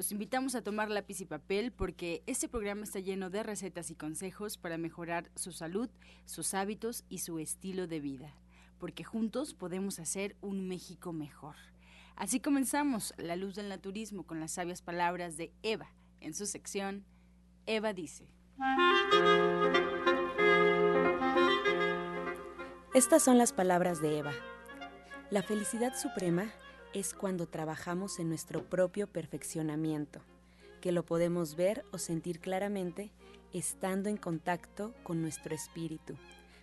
Los invitamos a tomar lápiz y papel porque este programa está lleno de recetas y consejos para mejorar su salud, sus hábitos y su estilo de vida, porque juntos podemos hacer un México mejor. Así comenzamos La Luz del Naturismo con las sabias palabras de Eva en su sección Eva dice. Estas son las palabras de Eva. La felicidad suprema es cuando trabajamos en nuestro propio perfeccionamiento, que lo podemos ver o sentir claramente estando en contacto con nuestro espíritu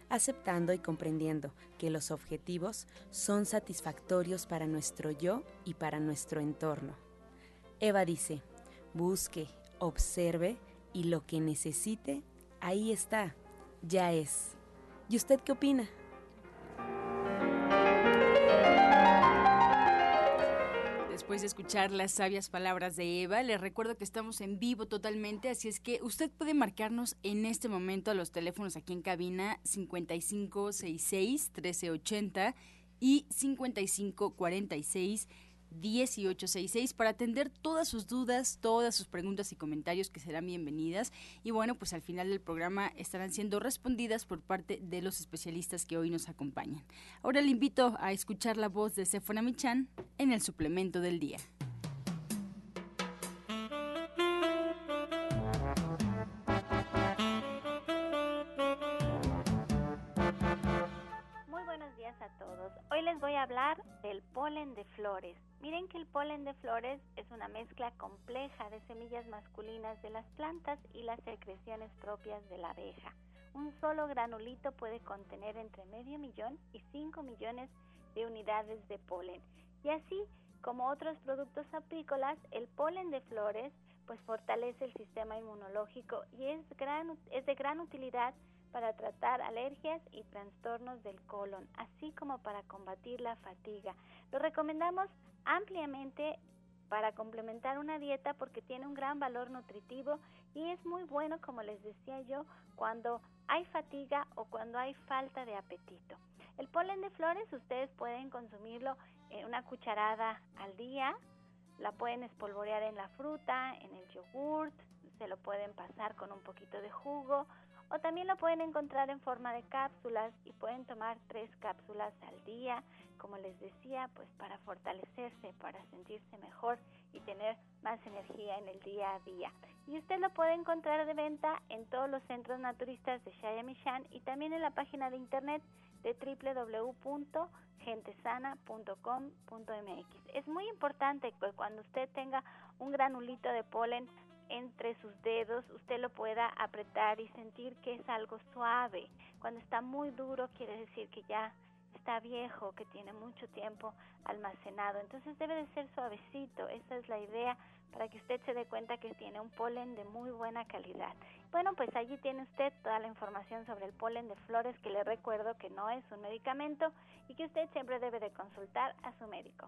aceptando y comprendiendo que los objetivos son satisfactorios para nuestro yo y para nuestro entorno. Eva dice, busque, observe y lo que necesite, ahí está, ya es. ¿Y usted qué opina? Después de escuchar las sabias palabras de Eva, les recuerdo que estamos en vivo totalmente, así es que usted puede marcarnos en este momento a los teléfonos aquí en cabina 5566 1380 y 5546 1866 para atender todas sus dudas, todas sus preguntas y comentarios que serán bienvenidas. Y bueno, pues al final del programa estarán siendo respondidas por parte de los especialistas que hoy nos acompañan. Ahora le invito a escuchar la voz de Sefona Michan en el suplemento del día. Hablar del polen de flores. Miren que el polen de flores es una mezcla compleja de semillas masculinas de las plantas y las secreciones propias de la abeja. Un solo granulito puede contener entre medio millón y 5 millones de unidades de polen. Y así como otros productos apícolas, el polen de flores pues fortalece el sistema inmunológico y es de gran utilidad para tratar alergias y trastornos del colon, así como para combatir la fatiga. Lo recomendamos ampliamente para complementar una dieta porque tiene un gran valor nutritivo y es muy bueno, como les decía yo, cuando hay fatiga o cuando hay falta de apetito. El polen de flores ustedes pueden consumirlo en una cucharada al día, la pueden espolvorear en la fruta, en el yogurt, se lo pueden pasar con un poquito de jugo o también lo pueden encontrar en forma de cápsulas y pueden tomar tres cápsulas al día, como les decía, pues para fortalecerse, para sentirse mejor y tener más energía en el día a día. Y usted lo puede encontrar de venta en todos los centros naturistas de Shayamishan y también en la página de internet de www.gentesana.com.mx. Es muy importante que cuando usted tenga un granulito de polen entre sus dedos, usted lo pueda apretar y sentir que es algo suave. Cuando está muy duro quiere decir que ya está viejo, que tiene mucho tiempo almacenado. Entonces debe de ser suavecito. Esa es la idea para que usted se dé cuenta que tiene un polen de muy buena calidad. Bueno, pues allí tiene usted toda la información sobre el polen de flores que le recuerdo que no es un medicamento y que usted siempre debe de consultar a su médico.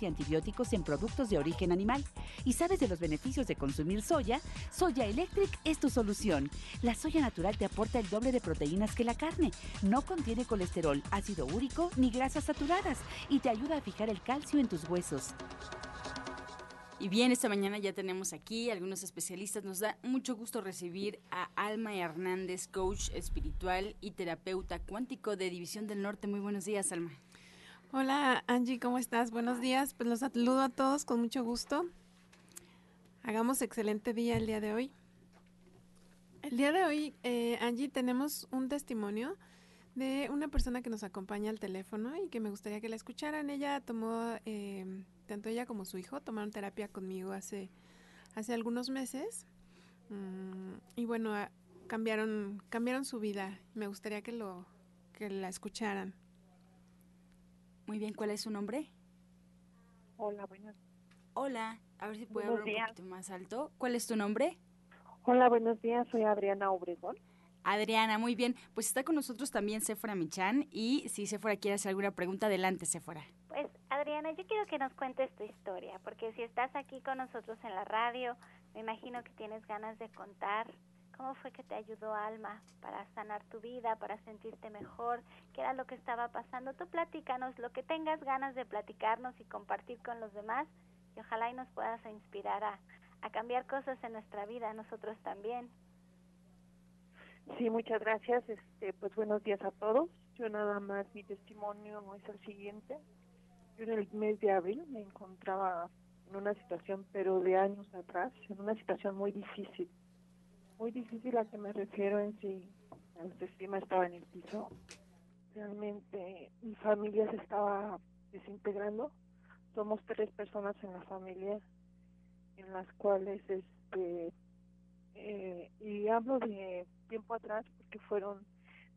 y antibióticos en productos de origen animal y sabes de los beneficios de consumir soya, Soya Electric es tu solución. La soya natural te aporta el doble de proteínas que la carne, no contiene colesterol, ácido úrico ni grasas saturadas y te ayuda a fijar el calcio en tus huesos. Y bien, esta mañana ya tenemos aquí algunos especialistas. Nos da mucho gusto recibir a Alma Hernández, coach espiritual y terapeuta cuántico de División del Norte. Muy buenos días, Alma. Hola Angie, ¿cómo estás? Buenos días. Pues los saludo a todos con mucho gusto. Hagamos excelente día el día de hoy. El día de hoy, eh, Angie, tenemos un testimonio de una persona que nos acompaña al teléfono y que me gustaría que la escucharan. Ella tomó, eh, tanto ella como su hijo, tomaron terapia conmigo hace, hace algunos meses. Mm, y bueno, cambiaron, cambiaron su vida. Me gustaría que, lo, que la escucharan. Muy bien, ¿cuál es su nombre? Hola, buenos Hola, a ver si puede hablar un poquito más alto. ¿Cuál es tu nombre? Hola, buenos días, soy Adriana Obregón. Adriana, muy bien. Pues está con nosotros también Sephora Michan y si Sephora quiere hacer alguna pregunta, adelante Sephora. Pues Adriana, yo quiero que nos cuentes tu historia, porque si estás aquí con nosotros en la radio, me imagino que tienes ganas de contar cómo fue que te ayudó Alma para sanar tu vida, para sentirte mejor, qué era lo que estaba pasando. Tú platícanos lo que tengas ganas de platicarnos y compartir con los demás y ojalá y nos puedas inspirar a, a cambiar cosas en nuestra vida, nosotros también. Sí, muchas gracias. Este, pues buenos días a todos. Yo nada más mi testimonio es el siguiente. Yo en el mes de abril me encontraba en una situación, pero de años atrás, en una situación muy difícil. Muy difícil a que me refiero en sí. La autoestima estaba en el piso. Realmente mi familia se estaba desintegrando. Somos tres personas en la familia, en las cuales este eh, y hablo de tiempo atrás porque fueron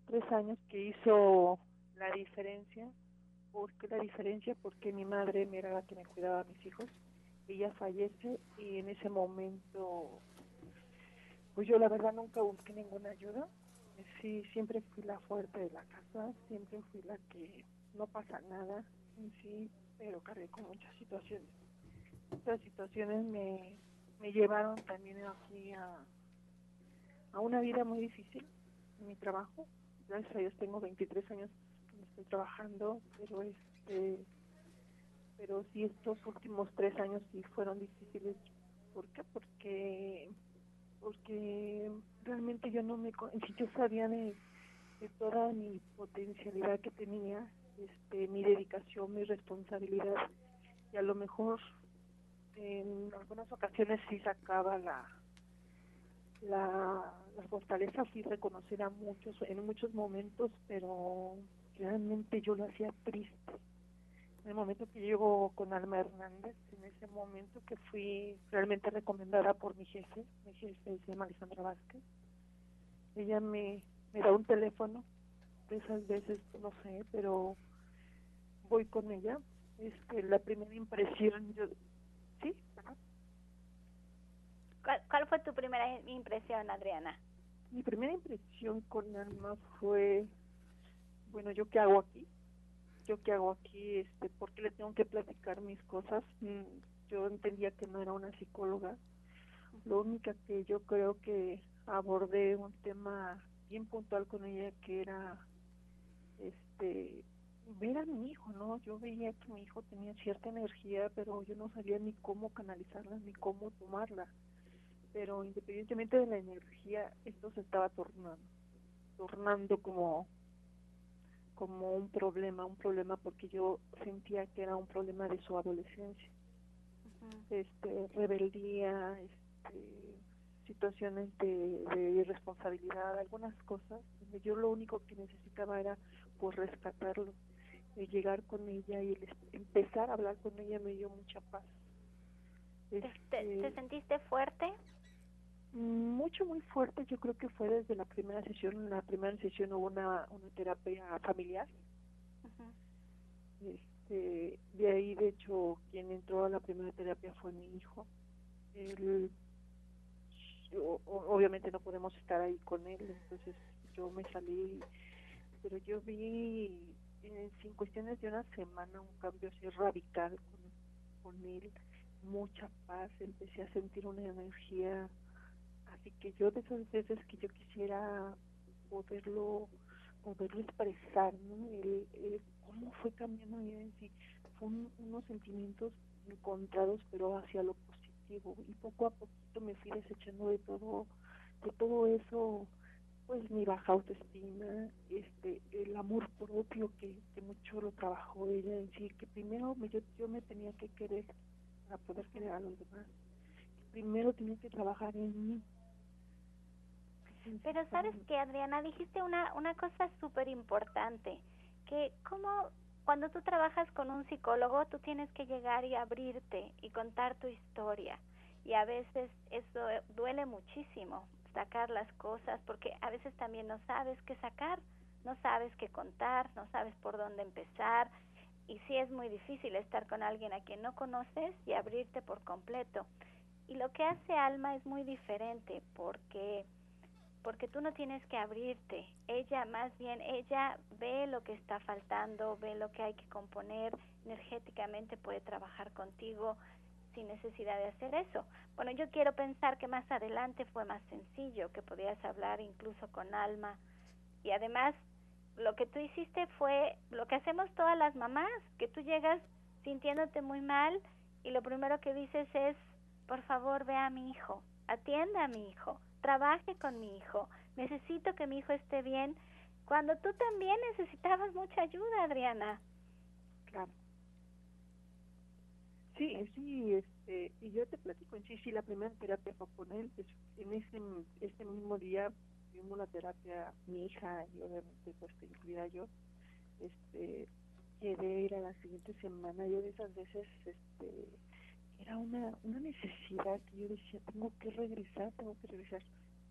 tres años que hizo la diferencia. ¿Por qué la diferencia? Porque mi madre era la que me cuidaba a mis hijos. Ella fallece y en ese momento, pues yo la verdad nunca busqué ninguna ayuda. Sí, siempre fui la fuerte de la casa, siempre fui la que no pasa nada en sí, pero cargué con muchas situaciones. Estas situaciones me me llevaron también aquí a, a una vida muy difícil en mi trabajo. Gracias a Dios tengo 23 años que estoy trabajando, pero este pero sí estos últimos tres años sí fueron difíciles. ¿Por qué? Porque porque realmente yo no me si yo sabía de, toda mi potencialidad que tenía, este mi dedicación, mi responsabilidad y a lo mejor en algunas ocasiones sí sacaba la, la, la fortaleza, sí reconocer a muchos, en muchos momentos, pero realmente yo lo hacía triste. En el momento que llego con Alma Hernández, en ese momento que fui realmente recomendada por mi jefe, mi jefe se llama Alessandra Vázquez, ella me, me da un teléfono, de esas veces, no sé, pero voy con ella. Este, la primera impresión, yo, ¿Cuál, fue tu primera impresión, Adriana? Mi primera impresión con Alma fue, bueno, ¿yo qué hago aquí? ¿Yo qué hago aquí? Este, ¿Por qué le tengo que platicar mis cosas? Mm, yo entendía que no era una psicóloga. Lo único que yo creo que abordé un tema bien puntual con ella que era este ver a mi hijo, ¿no? Yo veía que mi hijo tenía cierta energía, pero yo no sabía ni cómo canalizarla ni cómo tomarla pero independientemente de la energía, esto se estaba tornando, tornando como como un problema, un problema porque yo sentía que era un problema de su adolescencia, este rebeldía, este, situaciones de, de, irresponsabilidad, algunas cosas, yo lo único que necesitaba era pues rescatarlo, y llegar con ella y empezar a hablar con ella me dio mucha paz. ¿Te, ¿Te, este sentiste fuerte? Mucho, muy fuerte. Yo creo que fue desde la primera sesión. En la primera sesión hubo una, una terapia familiar. este, de ahí, de hecho, quien entró a la primera terapia fue mi hijo. Él, obviamente no podemos estar ahí con él, entonces yo me salí, pero yo vi en, sin cuestiones de una semana un cambio así radical con, con él, mucha paz, empecé a sentir una energía Así que yo de esas veces que yo quisiera poderlo poderlo expresar, ¿no? El, cómo fue cambiando mi vida en sí. Fue unos sentimientos encontrados, pero hacia lo positivo. Y poco a poquito me fui desechando de todo, de todo eso, pues mi baja autoestima, este, el amor propio que, que mucho lo trabajó ella en sí, que primero me, yo, yo me tenía que querer para poder querer a los demás. Primero tenía que trabajar en mí Pero sabes que, Adriana, dijiste una, una cosa súper importante, que como cuando tú trabajas con un psicólogo, tú tienes que llegar y abrirte y contar tu historia. Y a veces eso duele muchísimo, sacar las cosas, porque a veces también no sabes qué sacar, no sabes qué contar, no sabes por dónde empezar. Y sí es muy difícil estar con alguien a quien no conoces y abrirte por completo. Y lo que hace Alma es muy diferente porque porque tú no tienes que abrirte. Ella más bien ella ve lo que está faltando, ve lo que hay que componer, energéticamente puede trabajar contigo sin necesidad de hacer eso. Bueno, yo quiero pensar que más adelante fue más sencillo, que podías hablar incluso con Alma y además lo que tú hiciste fue lo que hacemos todas las mamás, que tú llegas sintiéndote muy mal y lo primero que dices es por favor vea a mi hijo, atienda a mi hijo, trabaje con mi hijo, necesito que mi hijo esté bien, cuando tú también necesitabas mucha ayuda, Adriana. Claro. Sí, sí, este, y yo te platico en sí, sí, la primera terapia fue con él, pues, en ese, ese mismo día tuvimos la terapia mi hija y obviamente pues incluida yo, este, quedé ir a la siguiente semana, yo de esas veces, este, era una, una necesidad que yo decía, tengo que regresar, tengo que regresar.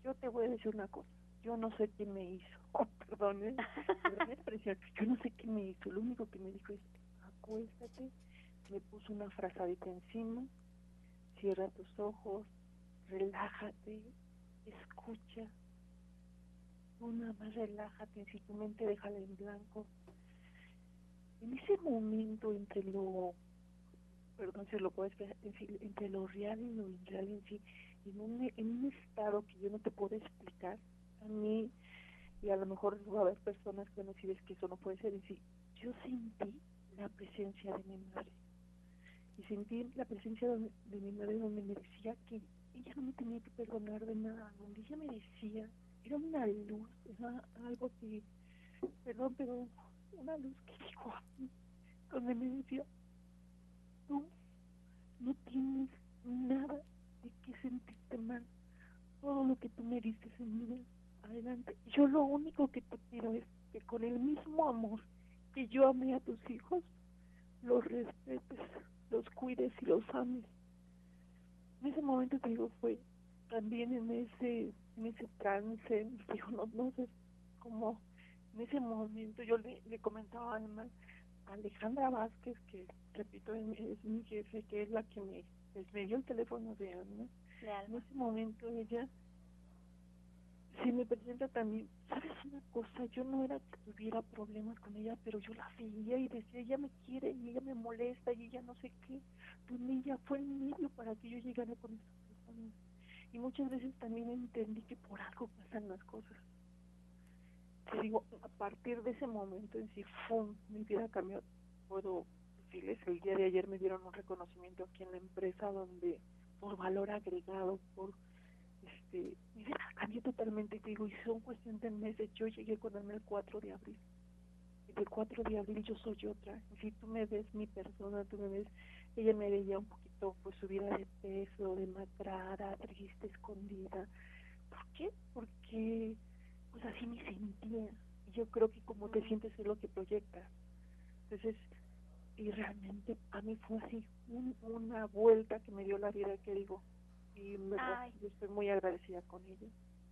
Yo te voy a decir una cosa, yo no sé qué me hizo, oh, perdón, ¿eh? yo no sé qué me hizo, lo único que me dijo es, acuéstate, me puso una frazadita encima, cierra tus ojos, relájate, escucha, una más relájate, si tu mente déjala en blanco. En ese momento entre lo perdón si lo puedes decir, entre lo real y lo irreal en sí, en un, en un estado que yo no te puedo explicar, a mí, y a lo mejor va a haber personas que no ves que eso no puede ser, en sí, yo sentí la presencia de mi madre. Y sentí la presencia de, mi madre donde me decía que ella no me tenía que perdonar de nada, donde ella me decía, era una luz, era algo que, perdón, pero una luz que dijo donde me decía, tú no tienes nada de qué sentirte mal. Todo lo que tú me dices en mi adelante. Yo lo único que te pido es que con el mismo amor que yo amé a tus hijos, los respetes, los cuides y los ames. En ese momento te digo fue también en ese en ese trance, digo, no, no sé cómo en ese momento yo le, le comentaba además Alejandra Vázquez, que repito, es mi jefe, que es la que me, me dio el teléfono de Ana. En ese momento ella se me presenta también, ¿sabes una cosa? Yo no era que tuviera problemas con ella, pero yo la veía y decía, ella me quiere y ella me molesta y ella no sé qué. Pues ella fue el medio para que yo llegara con esa persona. Y muchas veces también entendí que por algo pasan las cosas te digo, a partir de ese momento en sí, ¡fum! mi vida cambió. Puedo decirles, el día de ayer me dieron un reconocimiento aquí en la empresa donde por valor agregado, por este, mi vida cambió totalmente, te digo, y son cuestión de meses, yo llegué con él el 4 de abril. Y el 4 de abril yo soy otra. si tú me ves mi persona, tú me ves, ella me veía un poquito pues subida de peso, demacrada, triste, escondida. ¿Por qué? Porque pues así me sentía. Y yo creo que como te sientes es lo que proyectas. Entonces, y realmente a mí fue así, una vuelta que me dio la vida que digo, y me, yo estoy muy agradecida con ella.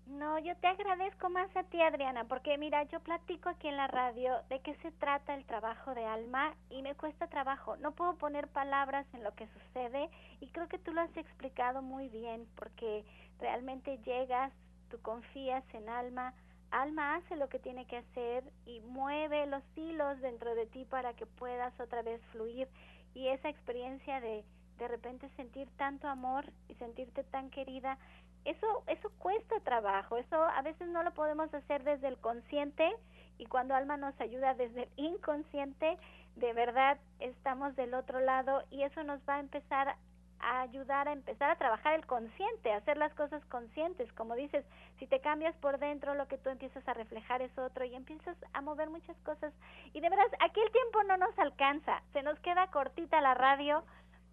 No, yo te agradezco más a ti, Adriana, porque mira, yo platico aquí en la radio de qué se trata el trabajo de alma y me cuesta trabajo. No puedo poner palabras en lo que sucede y creo que tú lo has explicado muy bien, porque realmente llegas, tú confías en alma, alma hace lo que tiene que hacer y mueve los hilos dentro de ti para que puedas otra vez fluir. Y esa experiencia de de repente sentir tanto amor y sentirte tan querida eso eso cuesta trabajo eso a veces no lo podemos hacer desde el consciente y cuando alma nos ayuda desde el inconsciente de verdad estamos del otro lado y eso nos va a empezar a ayudar a empezar a trabajar el consciente, a hacer las cosas conscientes. Como dices, si te cambias por dentro, lo que tú empiezas a reflejar es otro y empiezas a mover muchas cosas. Y de veras, aquí el tiempo no nos alcanza, se nos queda cortita la radio,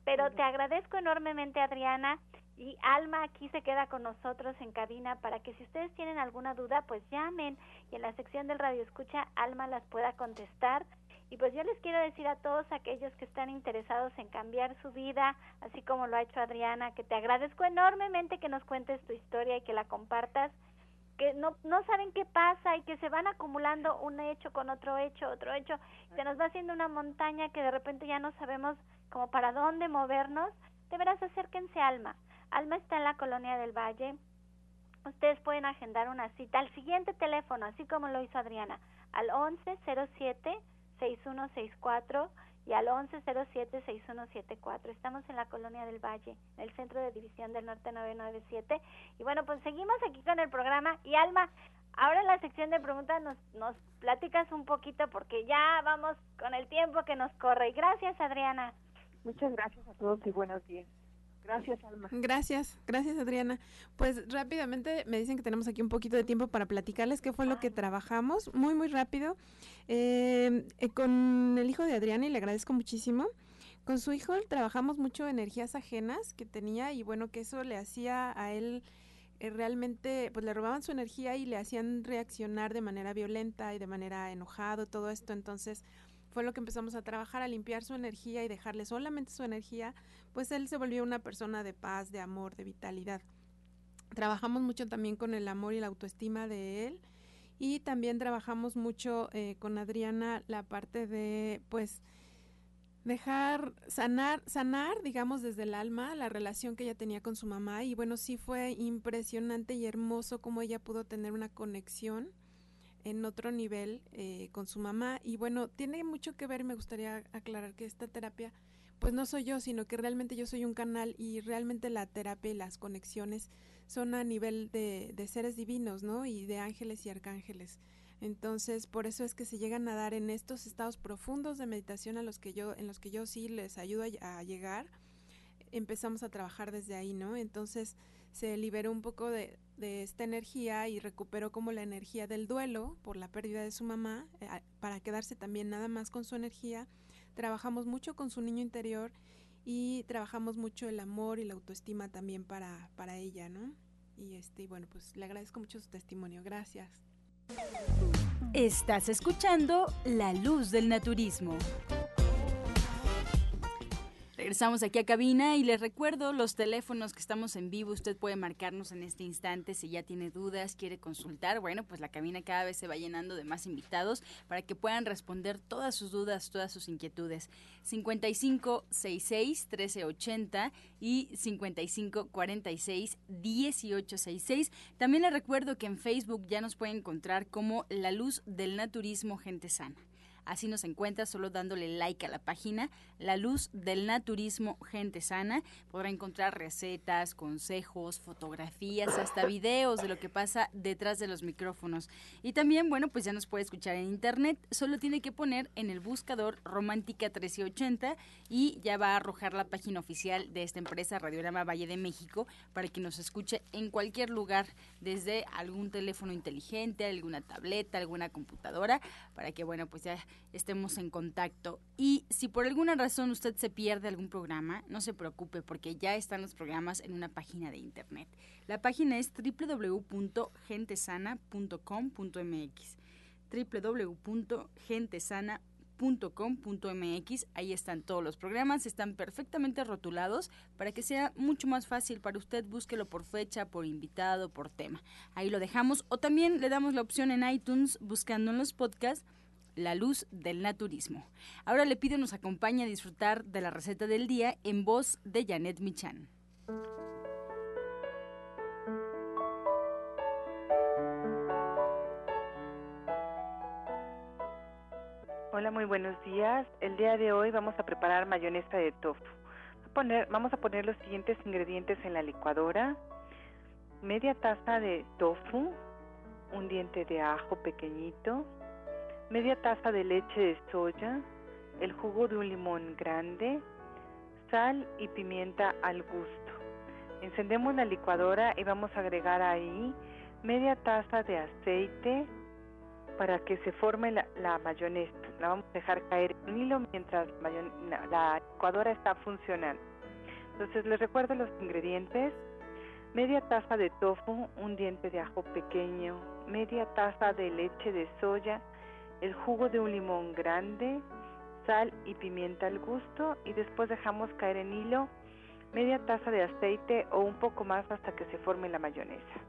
pero te agradezco enormemente, Adriana. Y Alma aquí se queda con nosotros en cabina para que si ustedes tienen alguna duda, pues llamen y en la sección del radio escucha Alma las pueda contestar. Y pues yo les quiero decir a todos aquellos que están interesados en cambiar su vida, así como lo ha hecho Adriana, que te agradezco enormemente que nos cuentes tu historia y que la compartas que no, no saben qué pasa y que se van acumulando un hecho con otro hecho, otro hecho, se nos va haciendo una montaña que de repente ya no sabemos como para dónde movernos, de veras acérquense a Alma. Alma está en la colonia del Valle. Ustedes pueden agendar una cita al siguiente teléfono, así como lo hizo Adriana, al 1107-6164 y al 1107-6174. Estamos en la Colonia del Valle, en el Centro de División del Norte 997. Y bueno, pues seguimos aquí con el programa. Y Alma, ahora en la sección de preguntas nos, nos platicas un poquito porque ya vamos con el tiempo que nos corre. Y gracias, Adriana. Muchas gracias a todos y buenos días. Gracias, Alma. Gracias, gracias, Adriana. Pues rápidamente me dicen que tenemos aquí un poquito de tiempo para platicarles qué fue lo que trabajamos, muy, muy rápido, eh, eh, con el hijo de Adriana y le agradezco muchísimo. Con su hijo trabajamos mucho energías ajenas que tenía y bueno, que eso le hacía a él eh, realmente, pues le robaban su energía y le hacían reaccionar de manera violenta y de manera enojado, todo esto. Entonces, fue lo que empezamos a trabajar, a limpiar su energía y dejarle solamente su energía, pues él se volvió una persona de paz, de amor, de vitalidad. Trabajamos mucho también con el amor y la autoestima de él y también trabajamos mucho eh, con Adriana la parte de, pues, dejar sanar, sanar, digamos, desde el alma la relación que ella tenía con su mamá y bueno, sí fue impresionante y hermoso cómo ella pudo tener una conexión en otro nivel eh, con su mamá y bueno, tiene mucho que ver, me gustaría aclarar que esta terapia pues no soy yo, sino que realmente yo soy un canal y realmente la terapia y las conexiones son a nivel de, seres divinos, ¿no? Y de ángeles y arcángeles. Entonces, por eso es que se llegan a dar en estos estados profundos de meditación a los que yo, en los que yo sí les ayudo a, a llegar. Empezamos a trabajar desde ahí, ¿no? Entonces, se liberó un poco de, de, esta energía y recuperó como la energía del duelo por la pérdida de su mamá, eh, para quedarse también nada más con su energía. Trabajamos mucho con su niño interior y trabajamos mucho el amor y la autoestima también para, para ella, ¿no? Y este, bueno, pues le agradezco mucho su testimonio. Gracias. Estás escuchando La Luz del Naturismo. Regresamos aquí a cabina y les recuerdo los teléfonos que estamos en vivo. Usted puede marcarnos en este instante si ya tiene dudas, quiere consultar. Bueno, pues la cabina cada vez se va llenando de más invitados para que puedan responder todas sus dudas, todas sus inquietudes. 5566 1380 y 5546 1866. También les recuerdo que en Facebook ya nos puede encontrar como La Luz del Naturismo Gente Sana. Así nos encuentra solo dándole like a la página La Luz del Naturismo Gente Sana. Podrá encontrar recetas, consejos, fotografías, hasta videos de lo que pasa detrás de los micrófonos. Y también, bueno, pues ya nos puede escuchar en internet. Solo tiene que poner en el buscador Romántica 1380 y ya va a arrojar la página oficial de esta empresa Radiograma Valle de México para que nos escuche en cualquier lugar, desde algún teléfono inteligente, alguna tableta, alguna computadora, para que, bueno, pues ya estemos en contacto. Y si por alguna razón usted se pierde algún programa, no se preocupe porque ya están los programas en una página de internet. La página es www.gentesana.com.mx www.gentesana.com.mx Ahí están todos los programas, están perfectamente rotulados para que sea mucho más fácil para usted. Búsquelo por fecha, por invitado, por tema. Ahí lo dejamos. O también le damos la opción en iTunes buscando en los podcasts la luz del naturismo. Ahora le pido nos acompañe a disfrutar de la receta del día en voz de Janet Michan. Hola, muy buenos días. El día de hoy vamos a preparar mayonesa de tofu. vamos a poner los siguientes ingredientes en la licuadora. Media taza de tofu, un diente de ajo pequeñito, media taza de leche de soya, el jugo de un limón grande, sal y pimienta al gusto. Encendemos la licuadora y vamos a agregar ahí media taza de aceite para que se forme la, mayonesa. La vamos a dejar caer en hilo mientras la licuadora está funcionando. Entonces les recuerdo los ingredientes. media taza de tofu, un diente de ajo pequeño, media taza de leche de soya, el jugo de un limón grande, sal y pimienta al gusto y después dejamos caer en hilo media taza de aceite o un poco más hasta que se forme la mayonesa.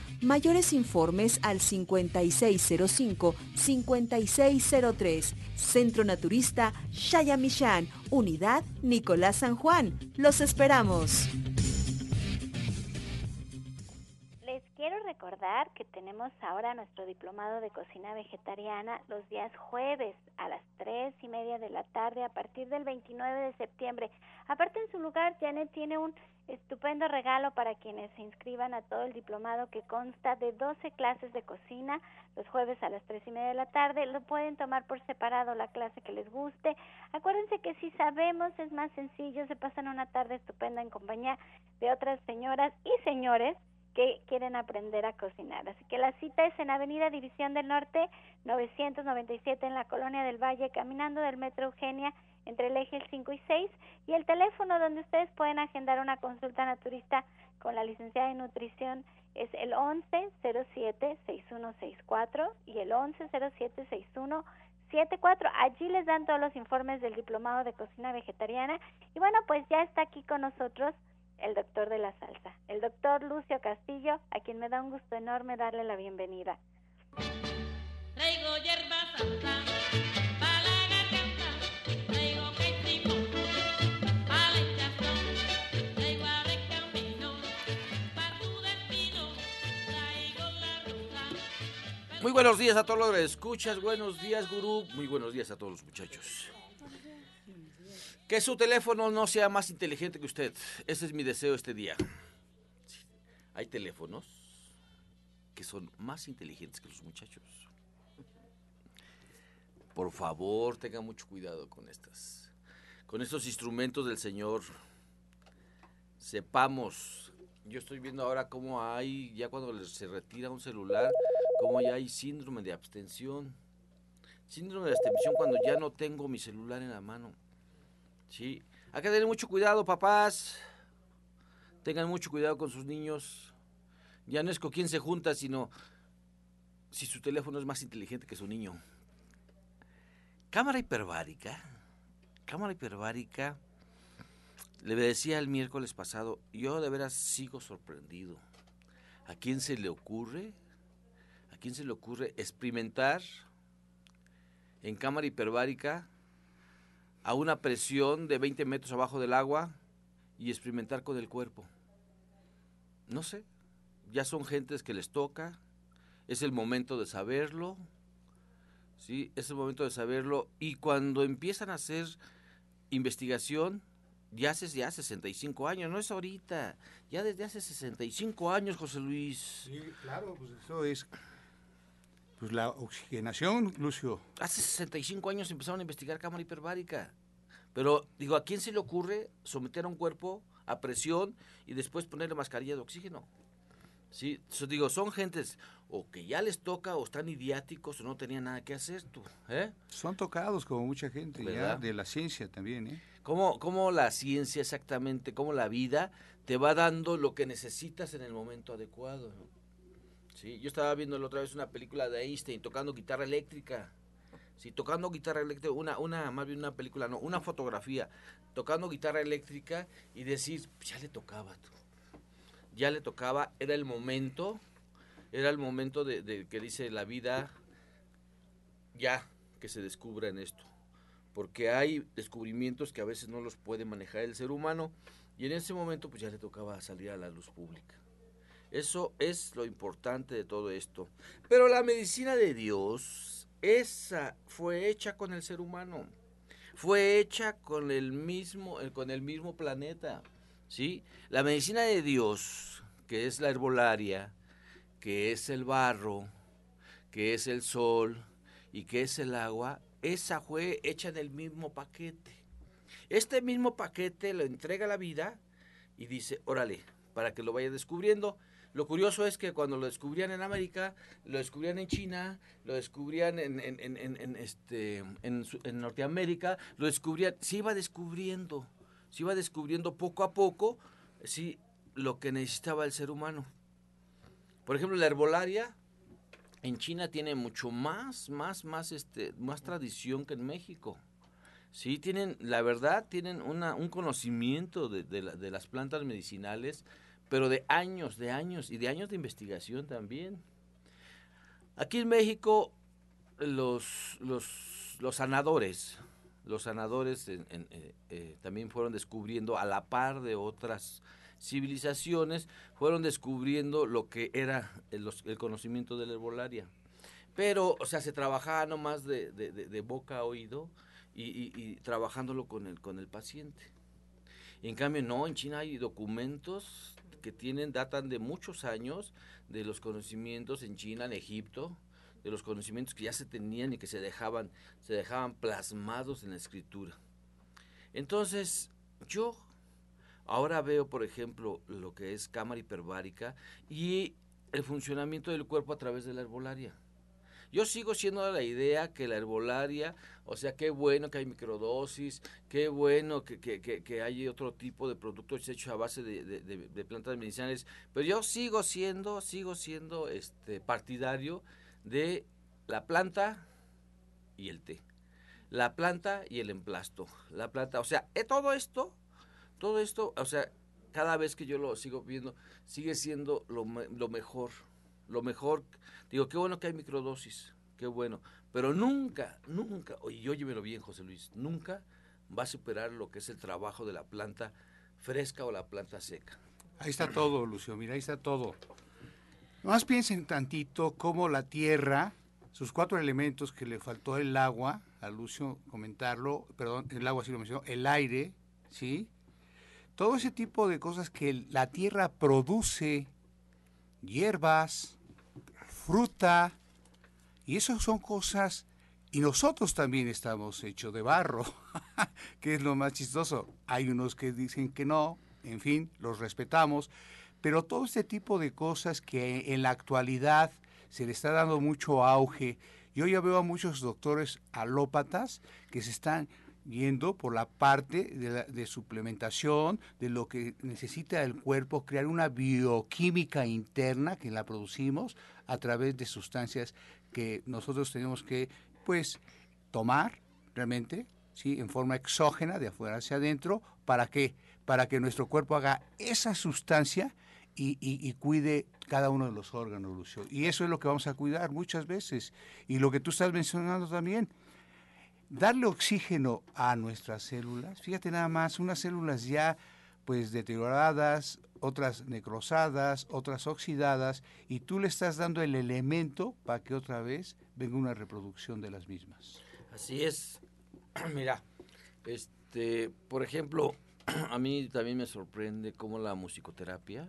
Mayores informes al 5605-5603. Centro Naturista Shayamishan, Unidad Nicolás San Juan. Los esperamos. quiero recordar que tenemos ahora nuestro diplomado de cocina vegetariana los días jueves a las tres y media de la tarde a partir del 29 de septiembre. Aparte en su lugar, Janet tiene un estupendo regalo para quienes se inscriban a todo el diplomado que consta de 12 clases de cocina los jueves a las tres y media de la tarde. Lo pueden tomar por separado la clase que les guste. Acuérdense que si sabemos es más sencillo, se pasan una tarde estupenda en compañía de otras señoras y señores que quieren aprender a cocinar. Así que la cita es en Avenida División del Norte 997 en la Colonia del Valle, caminando del Metro Eugenia entre el eje 5 y 6 y el teléfono donde ustedes pueden agendar una consulta naturista con la licenciada en nutrición es el 1107-6164 y el 1107-6174. Allí les dan todos los informes del diplomado de cocina vegetariana y bueno, pues ya está aquí con nosotros el doctor de la salsa, el doctor Lucio Castillo, a quien me da un gusto enorme darle la bienvenida. Muy buenos días a todos los que escuchas, buenos días gurú, muy buenos días a todos los muchachos. Que su teléfono no sea más inteligente que usted. Ese es mi deseo este día. Hay teléfonos que son más inteligentes que los muchachos. Por favor, tenga mucho cuidado con estas. Con estos instrumentos del Señor. Sepamos. Yo estoy viendo ahora cómo hay, ya cuando se retira un celular, cómo ya hay síndrome de abstención. Síndrome de abstención cuando ya no tengo mi celular en la mano. Sí, hay que tener mucho cuidado, papás. Tengan mucho cuidado con sus niños. Ya no es con quién se junta, sino si su teléfono es más inteligente que su niño. Cámara hiperbárica. Cámara hiperbárica. Le decía el miércoles pasado, yo de veras sigo sorprendido. ¿A quién se le ocurre? ¿A quién se le ocurre experimentar en cámara hiperbárica a una presión de 20 metros abajo del agua y experimentar con el cuerpo. No sé, ya son gentes que les toca, es el momento de saberlo, ¿sí? Es el momento de saberlo y cuando empiezan a hacer investigación, ya hace ya 65 años, no es ahorita, ya desde hace 65 años, José Luis. Sí, claro, pues eso es pues la oxigenación, Lucio. Hace 65 años empezaron a investigar cámara hiperbárica. Pero digo, ¿a quién se le ocurre someter a un cuerpo a presión y después ponerle mascarilla de oxígeno? Sí, Yo digo, son gentes o que ya les toca o están idiáticos o no tenían nada que hacer tú, ¿eh? Son tocados como mucha gente ya de la ciencia también, ¿eh? ¿Cómo, ¿Cómo la ciencia exactamente, cómo la vida te va dando lo que necesitas en el momento adecuado? Yo estaba viendo la otra vez una película de Einstein tocando guitarra eléctrica. Sí, tocando guitarra eléctrica, una, una, más bien una película, no, una fotografía, tocando guitarra eléctrica y decir, ya le tocaba, tú. ya le tocaba, era el momento, era el momento de, de que dice la vida, ya que se descubra en esto, porque hay descubrimientos que a veces no los puede manejar el ser humano y en ese momento pues ya le tocaba salir a la luz pública. Eso es lo importante de todo esto. Pero la medicina de Dios esa fue hecha con el ser humano. Fue hecha con el mismo, eh, con el mismo planeta. ¿sí? La medicina de Dios, que es la herbolaria, que es el barro, que es el sol y que es el agua, esa fue hecha en el mismo paquete. Este mismo paquete lo entrega la vida y dice, órale, para que lo vaya descubriendo, lo curioso es que cuando lo descubrían en América, lo descubrían en China, lo descubrían en, este, en, Norteamérica, lo descubrían, se iba descubriendo, se iba descubriendo poco a poco, sí, lo que necesitaba el ser humano. Por ejemplo, la herbolaria en China tiene mucho más, más, más, este, más tradición que en México. Sí, tienen, la verdad, tienen una, un conocimiento de, de las plantas medicinales pero de años, de años y de años de investigación también. Aquí en México los, los, sanadores, los sanadores eh, eh, también fueron descubriendo a la par de otras civilizaciones, fueron descubriendo lo que era el, conocimiento de la herbolaria. Pero, o sea, se trabajaba nomás de, de, boca a oído y, trabajándolo con el, con el paciente. Y en cambio, no, en China hay documentos que tienen, datan de muchos años de los conocimientos en China, en Egipto, de los conocimientos que ya se tenían y que se dejaban, se dejaban plasmados en la escritura. Entonces, yo ahora veo, por ejemplo, lo que es cámara hiperbárica y el funcionamiento del cuerpo a través de la herbolaria. Yo sigo siendo de la idea que la herbolaria, o sea, qué bueno que hay microdosis, qué bueno que, que, que, hay otro tipo de productos hechos a base de, de, plantas medicinales, pero yo sigo siendo, sigo siendo este partidario de la planta y el té. La planta y el emplasto. La planta, o sea, eh, todo esto, todo esto, o sea, cada vez que yo lo sigo viendo, sigue siendo lo, lo mejor lo mejor, digo, qué bueno que hay microdosis, qué bueno, pero nunca, nunca, oye, óyemelo bien, José Luis, nunca va a superar lo que es el trabajo de la planta fresca o la planta seca. Ahí está todo, Lucio, mira, ahí está todo. Más piensen tantito cómo la tierra, sus cuatro elementos que le faltó el agua, a Lucio comentarlo, perdón, el agua sí lo mencionó, el aire, ¿sí? Todo ese tipo de cosas que la tierra produce, hierbas, fruta, y eso son cosas, y nosotros también estamos hechos de barro, que es lo más chistoso. Hay unos que dicen que no, en fin, los respetamos, pero todo este tipo de cosas que en la actualidad se le está dando mucho auge, yo ya veo a muchos doctores alópatas que se están yendo por la parte de, de, suplementación, de lo que necesita el cuerpo, crear una bioquímica interna que la producimos a través de sustancias que nosotros tenemos que, pues, tomar realmente, ¿sí? En forma exógena, de afuera hacia adentro, ¿para qué? Para que nuestro cuerpo haga esa sustancia y, y, cuide cada uno de los órganos, Lucio. Y eso es lo que vamos a cuidar muchas veces. Y lo que tú estás mencionando también, darle oxígeno a nuestras células. Fíjate nada más, unas células ya pues deterioradas, otras necrosadas, otras oxidadas, y tú le estás dando el elemento para que otra vez venga una reproducción de las mismas. Así es. Mira, este, por ejemplo, a mí también me sorprende cómo la musicoterapia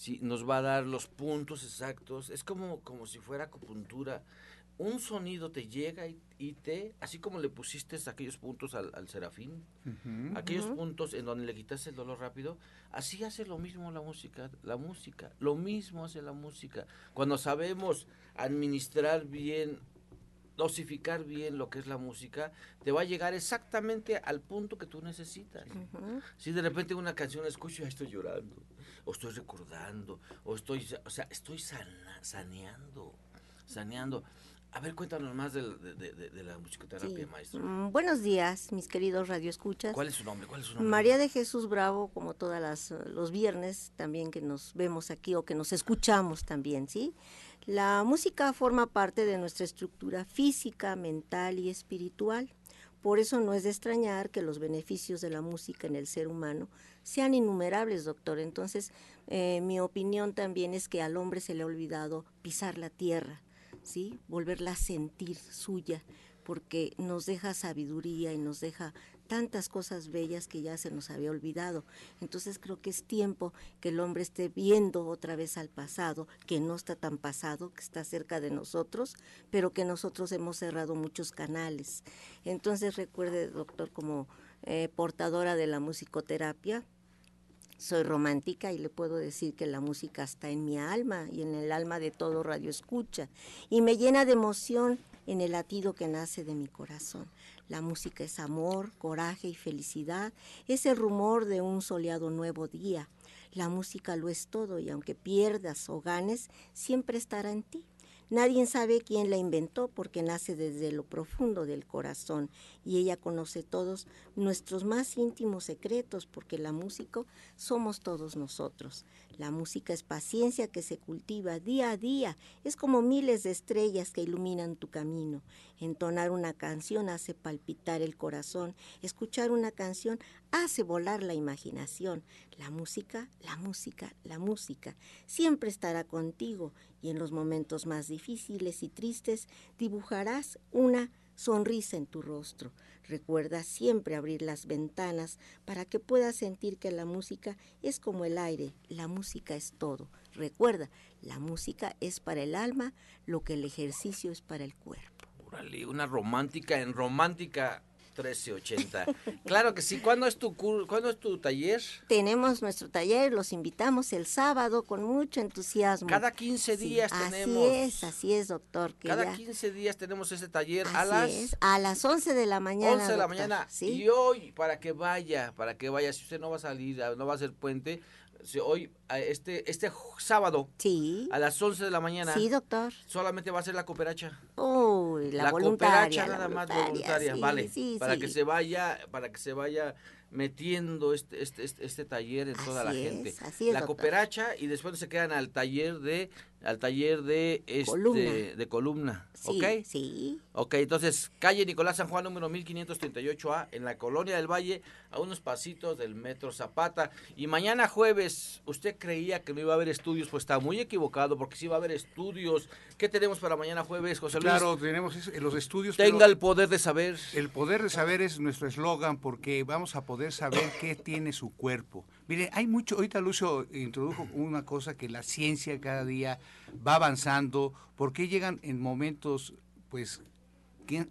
sí, nos va a dar los puntos exactos. Es como, como si fuera acupuntura. Un sonido te llega y, te, así como le pusiste aquellos puntos al, serafín, aquellos puntos en donde le quitaste el dolor rápido, así hace lo mismo la música, la música, lo mismo hace la música. Cuando sabemos administrar bien, dosificar bien lo que es la música, te va a llegar exactamente al punto que tú necesitas. Si de repente una canción escucho, ya estoy llorando, o estoy recordando, o estoy, o sea, estoy saneando, saneando. A ver, cuéntanos más de, la musicoterapia, maestro. Mm, buenos días, mis queridos radioescuchas. ¿Cuál es su nombre? ¿Cuál es su nombre? María de Jesús Bravo, como todas los viernes, también que nos vemos aquí o que nos escuchamos también, ¿sí? La música forma parte de nuestra estructura física, mental y espiritual. Por eso no es de extrañar que los beneficios de la música en el ser humano sean innumerables, doctor. Entonces, eh, mi opinión también es que al hombre se le ha olvidado pisar la tierra ¿sí? Volverla a sentir suya, porque nos deja sabiduría y nos deja tantas cosas bellas que ya se nos había olvidado. Entonces creo que es tiempo que el hombre esté viendo otra vez al pasado, que no está tan pasado, que está cerca de nosotros, pero que nosotros hemos cerrado muchos canales. Entonces recuerde, doctor, como eh, portadora de la musicoterapia, soy romántica y le puedo decir que la música está en mi alma y en el alma de todo radio escucha y me llena de emoción en el latido que nace de mi corazón. La música es amor, coraje y felicidad, es el rumor de un soleado nuevo día. La música lo es todo y aunque pierdas o ganes, siempre estará en ti. Nadie sabe quién la inventó porque nace desde lo profundo del corazón y ella conoce todos nuestros más íntimos secretos porque la música somos todos nosotros. La música es paciencia que se cultiva día a día, es como miles de estrellas que iluminan tu camino. Entonar una canción hace palpitar el corazón, escuchar una canción hace volar la imaginación. La música, la música, la música siempre estará contigo y en los momentos más difíciles y tristes dibujarás una sonrisa en tu rostro. Recuerda siempre abrir las ventanas para que puedas sentir que la música es como el aire, la música es todo. Recuerda, la música es para el alma lo que el ejercicio es para el cuerpo una romántica en romántica 1380. Claro que sí. ¿Cuándo es tu cuándo es tu taller? Tenemos nuestro taller, los invitamos el sábado con mucho entusiasmo. Cada 15 días tenemos. Así es, así es, doctor. Cada 15 días tenemos ese taller a las a las 11 de la mañana. 11 de la mañana. Y hoy para que vaya, para que vaya, si usted no va a salir, no va a hacer puente, hoy, este, este sábado, sí. a las 11 de la mañana, sí, doctor. solamente va a ser la cooperacha. Uy, la, la cooperacha nada más voluntaria, vale, para que se vaya, para que se vaya metiendo este, este, este, este taller en toda la gente. la cooperacha y después se quedan al taller de al taller de este columna. de columna, sí, ¿ok? Sí. Ok, entonces calle Nicolás San Juan número 1538A en la colonia del Valle a unos pasitos del metro Zapata y mañana jueves usted creía que no iba a haber estudios, pues está muy equivocado porque sí va a haber estudios. ¿Qué tenemos para mañana jueves, José Luis? Claro, tenemos los estudios. Tenga el poder de saber. El poder de saber es nuestro eslogan porque vamos a poder saber qué tiene su cuerpo. Mire, hay mucho, ahorita Lucio introdujo una cosa que la ciencia cada día va avanzando, porque llegan en momentos pues que,